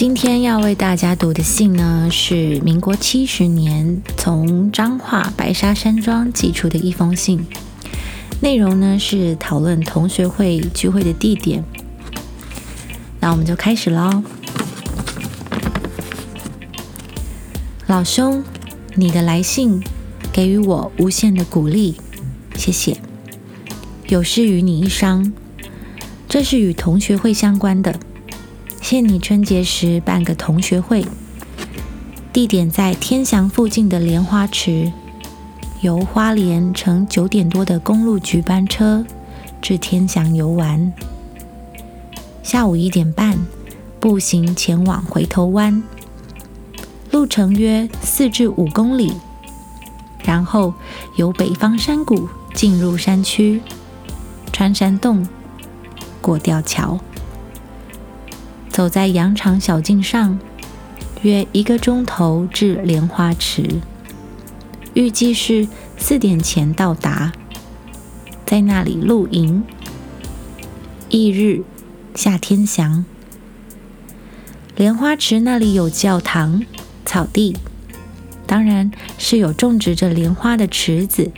今天要为大家读的信呢，是民国七十年从彰化白沙山庄寄出的一封信。内容呢是讨论同学会聚会的地点。那我们就开始喽。老兄，你的来信给予我无限的鼓励，谢谢。有事与你一商，这是与同学会相关的。限你春节时办个同学会，地点在天祥附近的莲花池，由花莲乘九点多的公路局班车至天祥游玩。下午一点半步行前往回头湾，路程约四至五公里，然后由北方山谷进入山区，穿山洞，过吊桥。走在羊肠小径上，约一个钟头至莲花池，预计是四点前到达，在那里露营。翌日夏天祥，莲花池那里有教堂、草地，当然是有种植着莲花的池子。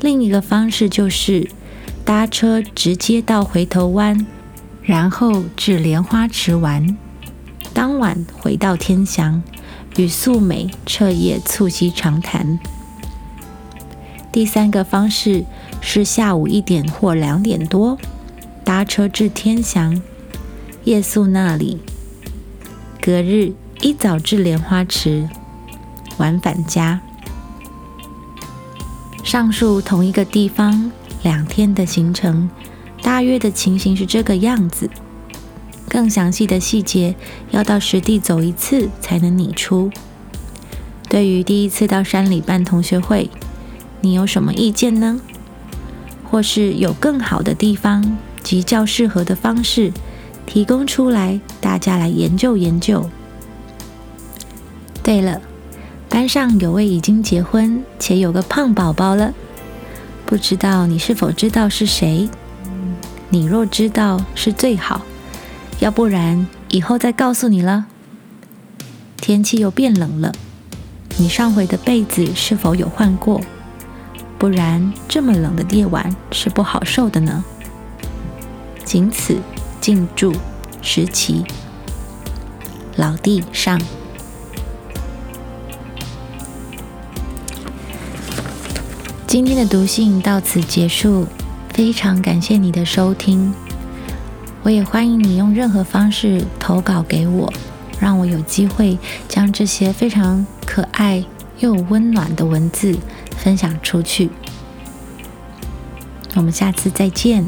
另一个方式就是搭车直接到回头湾。然后至莲花池玩，当晚回到天祥，与素美彻夜促膝长谈。第三个方式是下午一点或两点多搭车至天祥，夜宿那里，隔日一早至莲花池晚返家。上述同一个地方两天的行程。大约的情形是这个样子，更详细的细节要到实地走一次才能拟出。对于第一次到山里办同学会，你有什么意见呢？或是有更好的地方及较适合的方式提供出来，大家来研究研究。对了，班上有位已经结婚且有个胖宝宝了，不知道你是否知道是谁？你若知道是最好，要不然以后再告诉你了。天气又变冷了，你上回的被子是否有换过？不然这么冷的夜晚是不好受的呢。仅此，敬祝石奇老弟上。今天的读信到此结束。非常感谢你的收听，我也欢迎你用任何方式投稿给我，让我有机会将这些非常可爱又温暖的文字分享出去。我们下次再见。